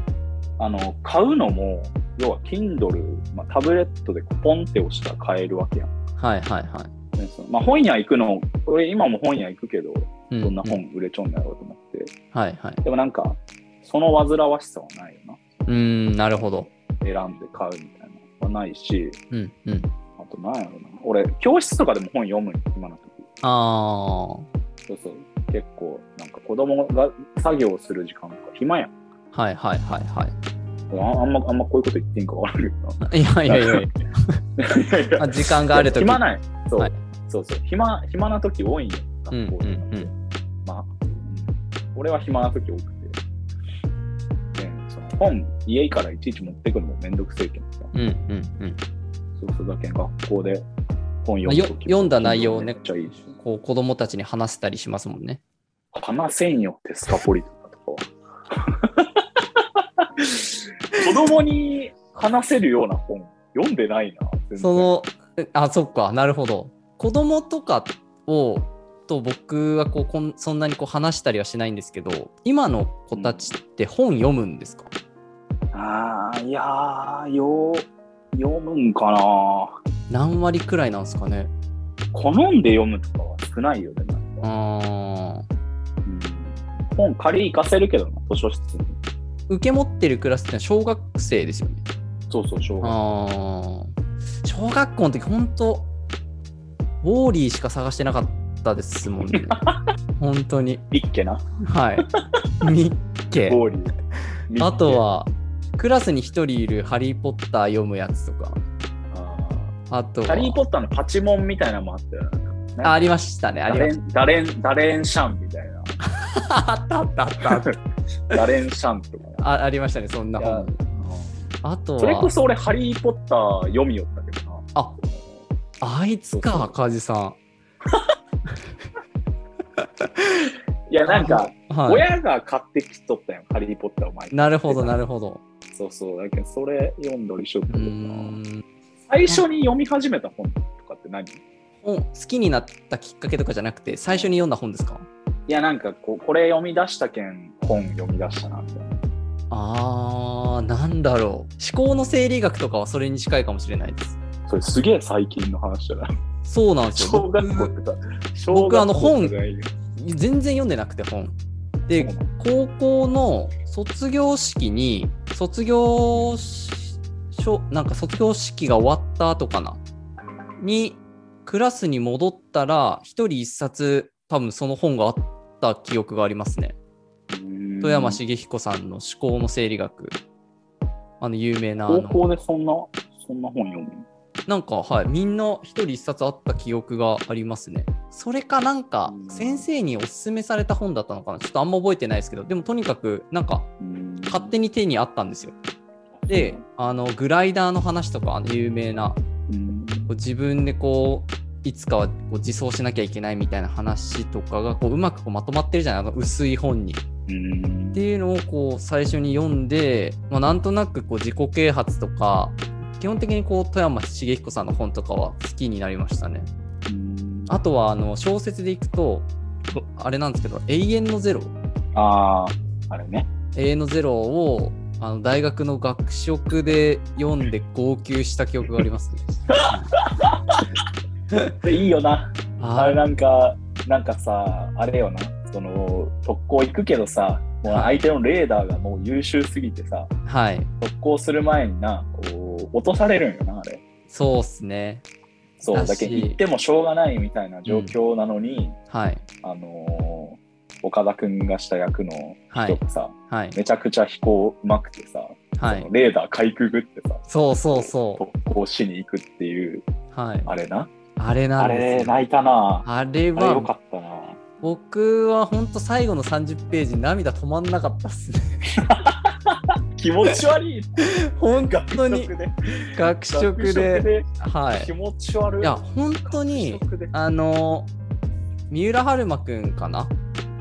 あの、買うのも、要は Kindle、まあ、タブレットでポンって押したら買えるわけやん。はいはいはい。まあ、本屋行くの、俺今も本屋行くけど、うどんなう本売れちゃうんだろうと思って。はいはい。でもなんか、その煩わしさはないよな。うーん、なるほど。選んで買うみたいなのはないし、うんうん。あとなんやろな。俺、教室とかでも本読む今の時。あそうそう。結構、なんか子供が作業する時間とか暇やん。ー、はいはいはいはい。ああんま、あんまこういうこと言っていいんかわからんけどいやいやいやいや、時間があるとき。暇ない。そう、はいそうそう。暇、暇な時多いんよ。うん学校とかって。うんうんまあ、うん俺は暇な時多くて。でその本、家からいちいち持ってくるのもめんどくせえけどさ。うんうんうん。そうそうだけん学校で本読む読んだ内容をね。こう子供たちに話せたりしますもんね。話せんよ、テスカポリとか。子供に話せるような本、読んでないな。その、あ、そっか、なるほど。子供とかを、と僕はこうこんそんなにこう話したりはしないんですけど、今の子たちって本読むんですか、ああ、いやー、よう、読むんかな？何割くらいなんですかね？好んで読むとかは少ないよね。なんかあうん本借り行かせるけどな、図書室に。ー受け持ってるクラスってのは小学生ですよね。そうそう、小学あー小学校の時本当ウォーリーしか探してなかったですもんね。本当に。ビッケな、はい。ミッケ。ボーリー。ミッケあと、は、クラスに一人いるハリー・ポッター読むやつとか。ああとハリー・ポッターのパチモンみたいなのもあったよ。なんかあありましたね。ありましダレン、ダレン、ダレンシャンみたいな。た。あったあったあったあった。ダレンシャンとか。あありましたね、そんな本。あとは、それこそ俺、ハリー・ポッター読みよったけどな。ああいつか、カジさいや、なんか。親が買ってきとったよ、ハリー・ポッターを前に。なるほど、なるほど。そうそう。だけど、それ読んだりしようーけどな。ん。最初に読み始めた本とかって何？い本好きになったきっかけとかじゃなくて、最初に読んだ本ですか？や、なんかこう、これ読み出したけん、本読み出したな、みたいな。あー、なんだろう。思考の整理学とかはそれに近いかもしれないです。それすげえ最近の話じゃないそうなんですよ。小学校僕ってさ、小僕あの本全然読んでなくて本。で高校の卒業式に卒業しなんか卒業式が終わった後かな？にクラスに戻ったら一人一冊多分その本があった記憶がありますね。富山茂彦さんの思考の整理学。あの有名な高校でそんな、そんな本読むなんか、はい、みんな一人一冊あった記憶がありますね。それかなんかうん。先生におすすめされた本だったのかな？ちょっとあんま覚えてないですけど、でもとにかくなんかうん。勝手に手にあったんですよ。で、あのグライダーの話とかあの有名な自分でこういつかはこう自走しなきゃいけないみたいな話とかがこううまくこうまとまってるじゃない？あの薄い本に。うん。っていうのをこう最初に読んで、まあ、なんとなくこう自己啓発とか基本的にこう富山茂彦さんの本とかは好きになりましたね。うんあとはあの小説でいくとあれなんですけど「永遠のゼロ」ああ、あれね。「永遠のゼロを」あの大学の学食で読んで号泣した記憶がありますね。で いいよな。あれあなんか、なんかさ、あれよな。その、特攻行くけどさ、もうはい相手のレーダーがもう優秀すぎてさ、はい特攻する前にな、こう、落とされるんよな、あれ。そうっすね。そう、だけど行ってもしょうがないみたいな状況なのに、はいあのー岡田くんがした役の人がさ、はいめちゃくちゃ飛行うまくてさ、はいレーダーかいくぐってさ、そうそうそ特攻しに行くっていう、う。はい。あれな。あれなあんですよ。れ泣いたな。あれあれよかはったな。僕は本当最後の30ページ涙止まんなかったっすね。気持ち悪い。本当に学食で。学食学で。はい気。持ち悪い。いや、本当にあの三浦春馬くんかな？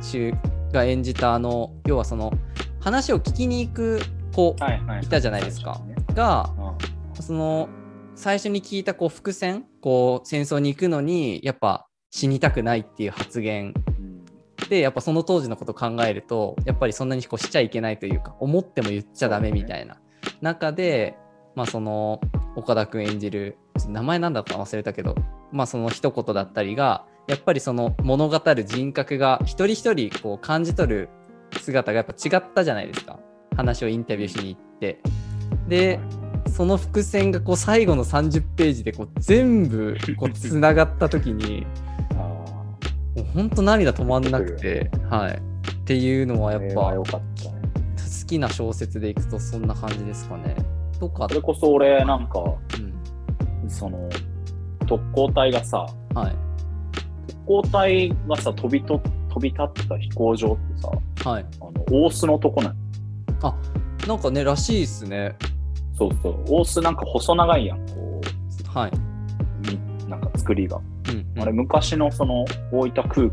主が演じたあの要はその話を聞きに行く子はいはい。いたじゃないですかねがうんその最初に聞いたこう伏線こう戦争に行くのにやっぱ死にたくないっていう発言うんでやっぱその当時のことを考えるとやっぱりそんなにこうしちゃいけないというか思っても言っちゃダメみたいな中で、まあその岡田君演じる名前なんだったか忘れたけどまあその一言だったりがやっぱりその物語る人格が一人一人こう感じ取る姿がやっぱ違ったじゃないですか。話をインタビューしに行って。でその伏線がこう最後の30ページでこう全部こうつながった時に本当涙止まんなくて、はい。っていうのはーやっぱね。好きな小説でいくとそんな感じですかね。とかそ、れこそ俺なんか、うん、その、特攻隊がさ、はい。特攻隊がさ、飛びと飛び立った飛行場ってさ、はい。あの大須のとこなんなんかね、らしいっすね。そうそう。大須なんか細長いやん、こはい。なんか作りが。うん、うんあれ昔のその大分空港みたい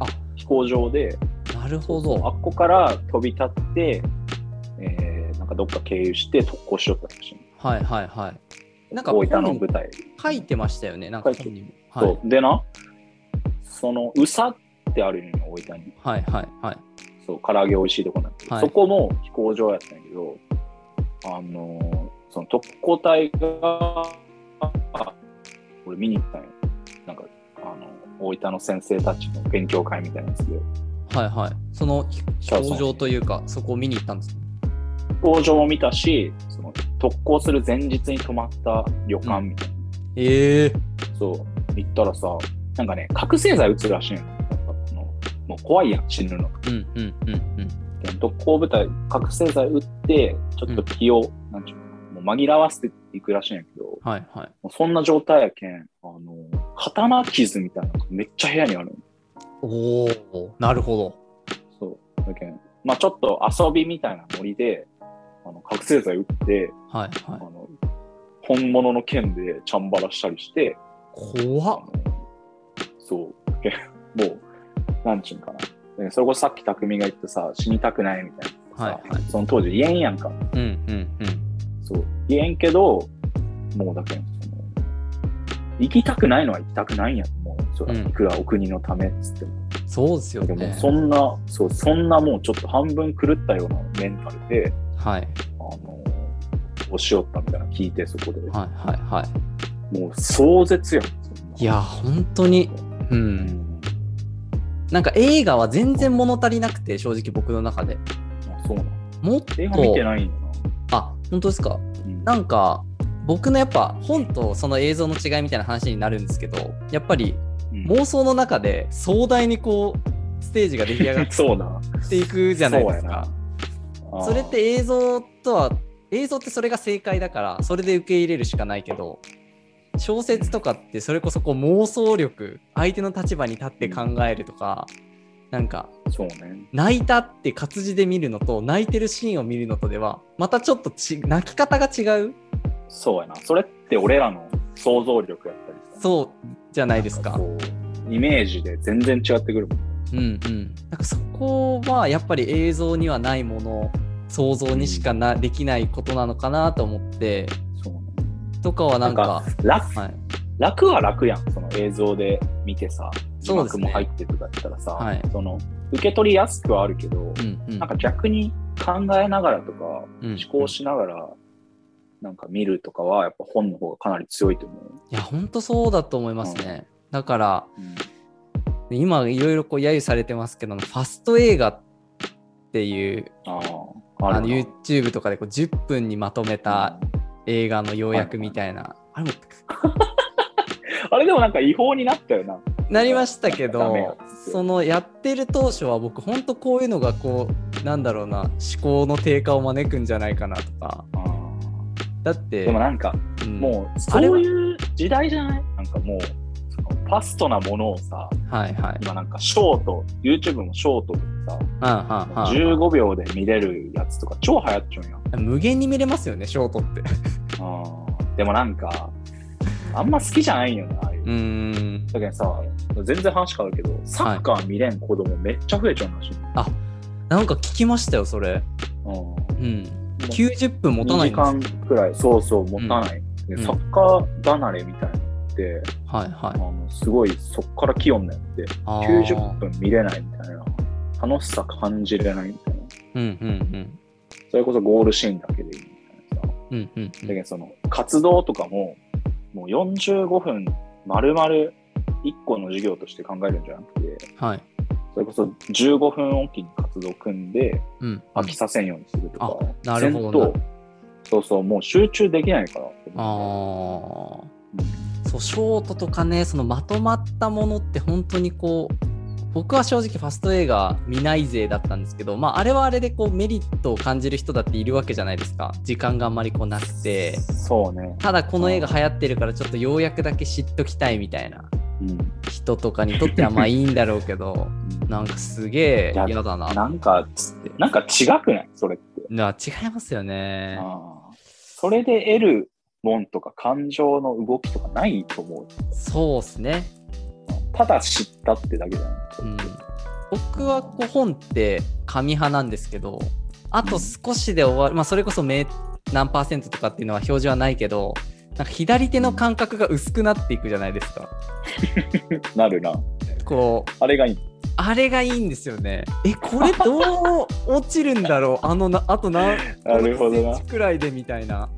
あな飛行場で、なるほあど。っこから飛び立って、えー、なんかどっか経由して特攻しよったらしい。はいはいはい。なんか大分の舞台。書いてましたよね。なんか本にも。はそ。いうでな、その、宇佐ってあるんよ、大分に。はいはいはい。そう、唐揚げ美味しいとこなんだけど、はいそこも飛行場やったんやけど、あのーその特攻隊が、俺見に行ったんよ。なんか、あの、大分の先生たちの勉強会みたいなやつで、はいはい。その飛行場というか、そこを見に行ったんですね。飛行場も見たし、その特攻する前日に泊まった旅館みたいな。ええそう、行ったらさ、なんかね、覚醒剤打つらしいの。なんかそのもう怖いやん、死ぬの。うんうんうんうん。特攻部隊、覚醒剤打って、ちょっと気を、なんちゅうのもう紛らわせていくらしいんやけど、はいはい。そんな状態やけん、あの、刀傷みたいなのがめっちゃ部屋にあるのおおなるほど。そう。だけん、まあちょっと遊びみたいなノリで、あの覚醒剤打って、はいあはい。の、本物の剣でチャンバラしたりして、怖っそう。もう、なんちゅうんかな。でそれこそさっき匠が言ってさ、死にたくないみたいなさ、はいはいその当時言えんやんか。うんうんうん。そう。言えんけど、もうだけん、その、行きたくないのは行きたくないんやと思う。そらうんいくらお国のためっつっても。そうですよでもね。そんな、そう、そんなもうちょっと半分狂ったようなメンタルで、はいあの、押し寄ったみたいなの聞いて、そこで。はいはいはい。もう壮絶やん。いや、本当に、う。うんん。なんか映画は全然物足りなくて、正直僕の中で。あそうなのもっと、映画見てないんやあ、本当ですか？な。うんなんか、僕のやっぱ本とその映像の違いみたいな話になるんですけど、やっぱりうん妄想の中で壮大にこう、ステージが出来上がっ。ていくじゃないですか。な。それって映像とは映像ってそれが正解だからそれで受け入れるしかないけど小説とかってそれこそこう妄想力相手の立場に立って考えるとか、なんかそうね。泣いたって活字で見るのと泣いてるシーンを見るのとではまたちょっとち泣き方が違う？そうやな。それって俺らの想像力やったりさ。そうじゃないですか。イメージで全然違ってくるもん。うんうん。なんかそこはやっぱり映像にはないもの想像にしかなできないことなのかなと思ってそうねとかはなんか楽はい、楽は楽やん。その映像で見てさ、字幕も入ってとかやったらさ、はい。その受け取りやすくはあるけど、うんうん。なんか逆に考えながらとか、うん思考しながら、なんか見るとかは、やっぱ本の方がかなり強いと思う。いや本当そうだと思いますね。だからうん。今いろいろこう揶揄されてますけどファスト映画っていうああ、あの YouTube とかでこう10分にまとめた映画の要約みたいな、あれもあれでもなんか違法になったよな。なりましたけどそのやってる当初は僕本当こういうのがこうなんだろうな思考の低下を招くんじゃないかなとか。あだってーでもなんか、うん。もう、そういう時代じゃない？なんかもう、ファストなものをさ、はいはい。今なんかショート、YouTube もショートでさ、うんうんうん。15秒で見れるやつとか超流行っちゃうんや。ん。無限に見れますよねショートって。あー。でもなんか、あんま好きじゃないよな、ああいう。うーん。だけどさ、全然話変わるけど、サッカー見れん子供めっちゃ増えちゃうらしい。なんか聞きましたよそれ。うん。うん。90分持たないん2です時間くらい、そうそう、持たない。でうん。サッカー離れみたいなのって、はいはい。あのすごいそっから気温になって、あー。90分見れないみたいな、楽しさ感じれないみたいな。うんうんそれこそゴールシーンだけでいいみたいなさ。うんうんうん。だけどその活動とかも、もう45分丸々1個の授業として考えるんじゃなくて、はい。それこそ15分おきに活動を組んでうん。飽きさせんようにするとか、あなるほどそうそう、もう集中できないから。あ思ーそうショートとかねそのまとまったものって本当にこう僕は正直ファスト映画見ない勢だったんですけど、まあ、あれはあれでこうメリットを感じる人だっているわけじゃないですか。時間があんまりこうなくて。うんそうね。ただこの映画流行ってるからちょっとようやくだけ知っときたいみたいなうん。人とかにとってはまあいいんだろうけどなんかすげえ嫌だな。なんか、なんか違くない？それって。な違いますよね。それで得るもんとか感情の動きとかないと思う。そうっすねただ知ったってだけじゃない。うん、僕はこう本って紙派なんですけどあと少しで終わる、まあ、それこそめ何パーセントとかっていうのは表示はないけどなんか左手の感覚が薄くなっていくじゃないですか なるな。こうあれがいい。あれがいいんですよねえこれどう落ちるんだろう？あのなあと何 なるほどなセンチくらいでみたいな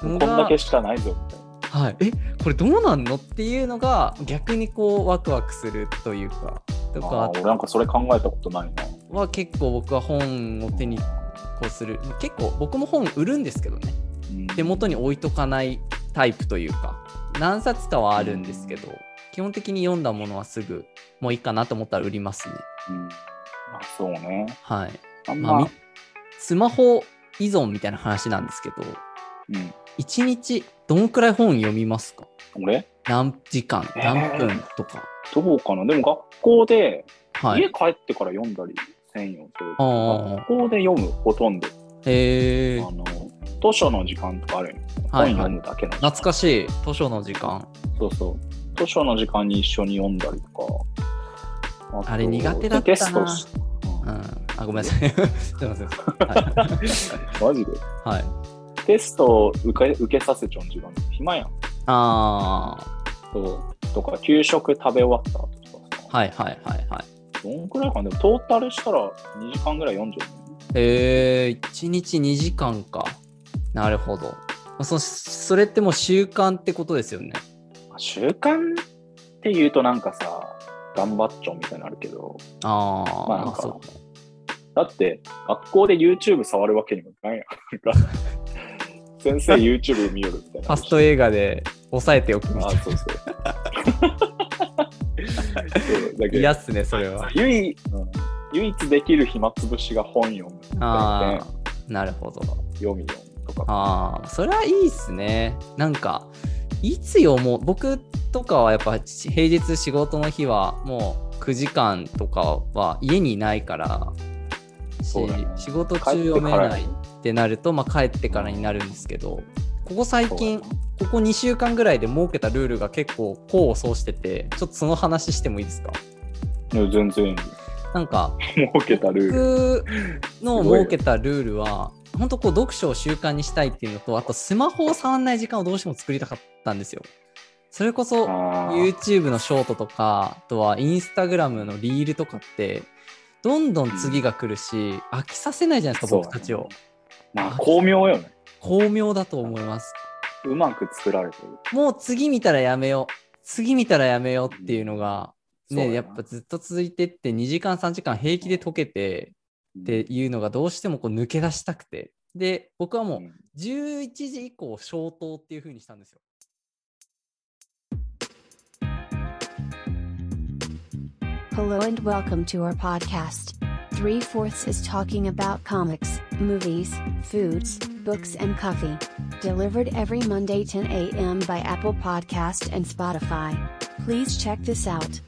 こんだけしかないぞ、みたいな。はい、えこれどうなんの？っていうのが逆にこうワクワクするというかとか。俺なんかそれ考えたことないな。は結構僕は本を手にこうする。結構僕も本売るんですけどね。うん。手元に置いとかないタイプというか。何冊かはあるんですけど基本的に読んだものはすぐもういいかなと思ったら売りますね。うん、あそうね。はい。あんま、まあみスマホ依存みたいな話なんですけどうん、1日どんくらい本読みますか？俺？何時間？えー。何分とか、どうかな？でも学校で、はい。家帰ってから読んだりせんよ。学校で読む、ほとんど。へえあの図書の時間とかあるよ、はいはい。本読むだけの懐かしい。図書の時間。そうそう。図書の時間に一緒に読んだりとか。とあれ苦手だったな。テストし、うん。あごめんなさい。すいません。はい、マジで？はい、テスト受け受けさせちゃうん時間暇やん。あそう。とか、給食食べ終わった後とかさ。あはいはいはいはい。どんくらいかな？でもトータルしたら2時間ぐらい読んじゃう、へえ1日2時間か。なるほど。まあそそれってもう習慣ってことですよね。習慣って言うとなんかさ、頑張っちゃうみたいになるけど、ああ、まあなんか。だって学校で YouTube 触るわけにもいかんやん。先生 YouTube 見よるみたいな。ファスト映画で抑えておくみたいあそうそう。そうだけど嫌っすねそれは唯一、うん唯一できる暇つぶしが本読むみたいなああなるほど読み読むとか。ああ、それはいいっすね。なんか、いつよもう、僕とかはやっぱ平日仕事の日はもう9時間とかは家にいないから、しね仕事中読めないってなると、まあ、帰ってからになるんですけど、ここ最近、ここ2週間ぐらいで設けたルールが結構功を奏してて、ちょっとその話してもいいですか？いや全然いい。なんか、設けたルール。僕の設けたルールは、本当こう読書を習慣にしたいっていうのと、あとスマホを触らない時間をどうしても作りたかったんですよ。それこそ YouTube のショートとか、あとは Instagram のリールとかって、どんどん次が来るし、飽きさせないじゃないですか、僕たちを。まあ巧妙よね。巧妙だと思います。うまく作られてる。もう次見たらやめよう。次見たらやめようっていうのが、ね、やっぱずっと続いてって2時間3時間平気で解けてっていうのがどうしてもこう抜け出したくて。で、僕はもううん11時以降消灯っていう風にしたんですよ。Hello and welcome to our podcast. Three Fourths is talking about comics, movies, foods, books, and coffee. Delivered every Monday 10 a.m. by Apple Podcast and Spotify. Please check this out.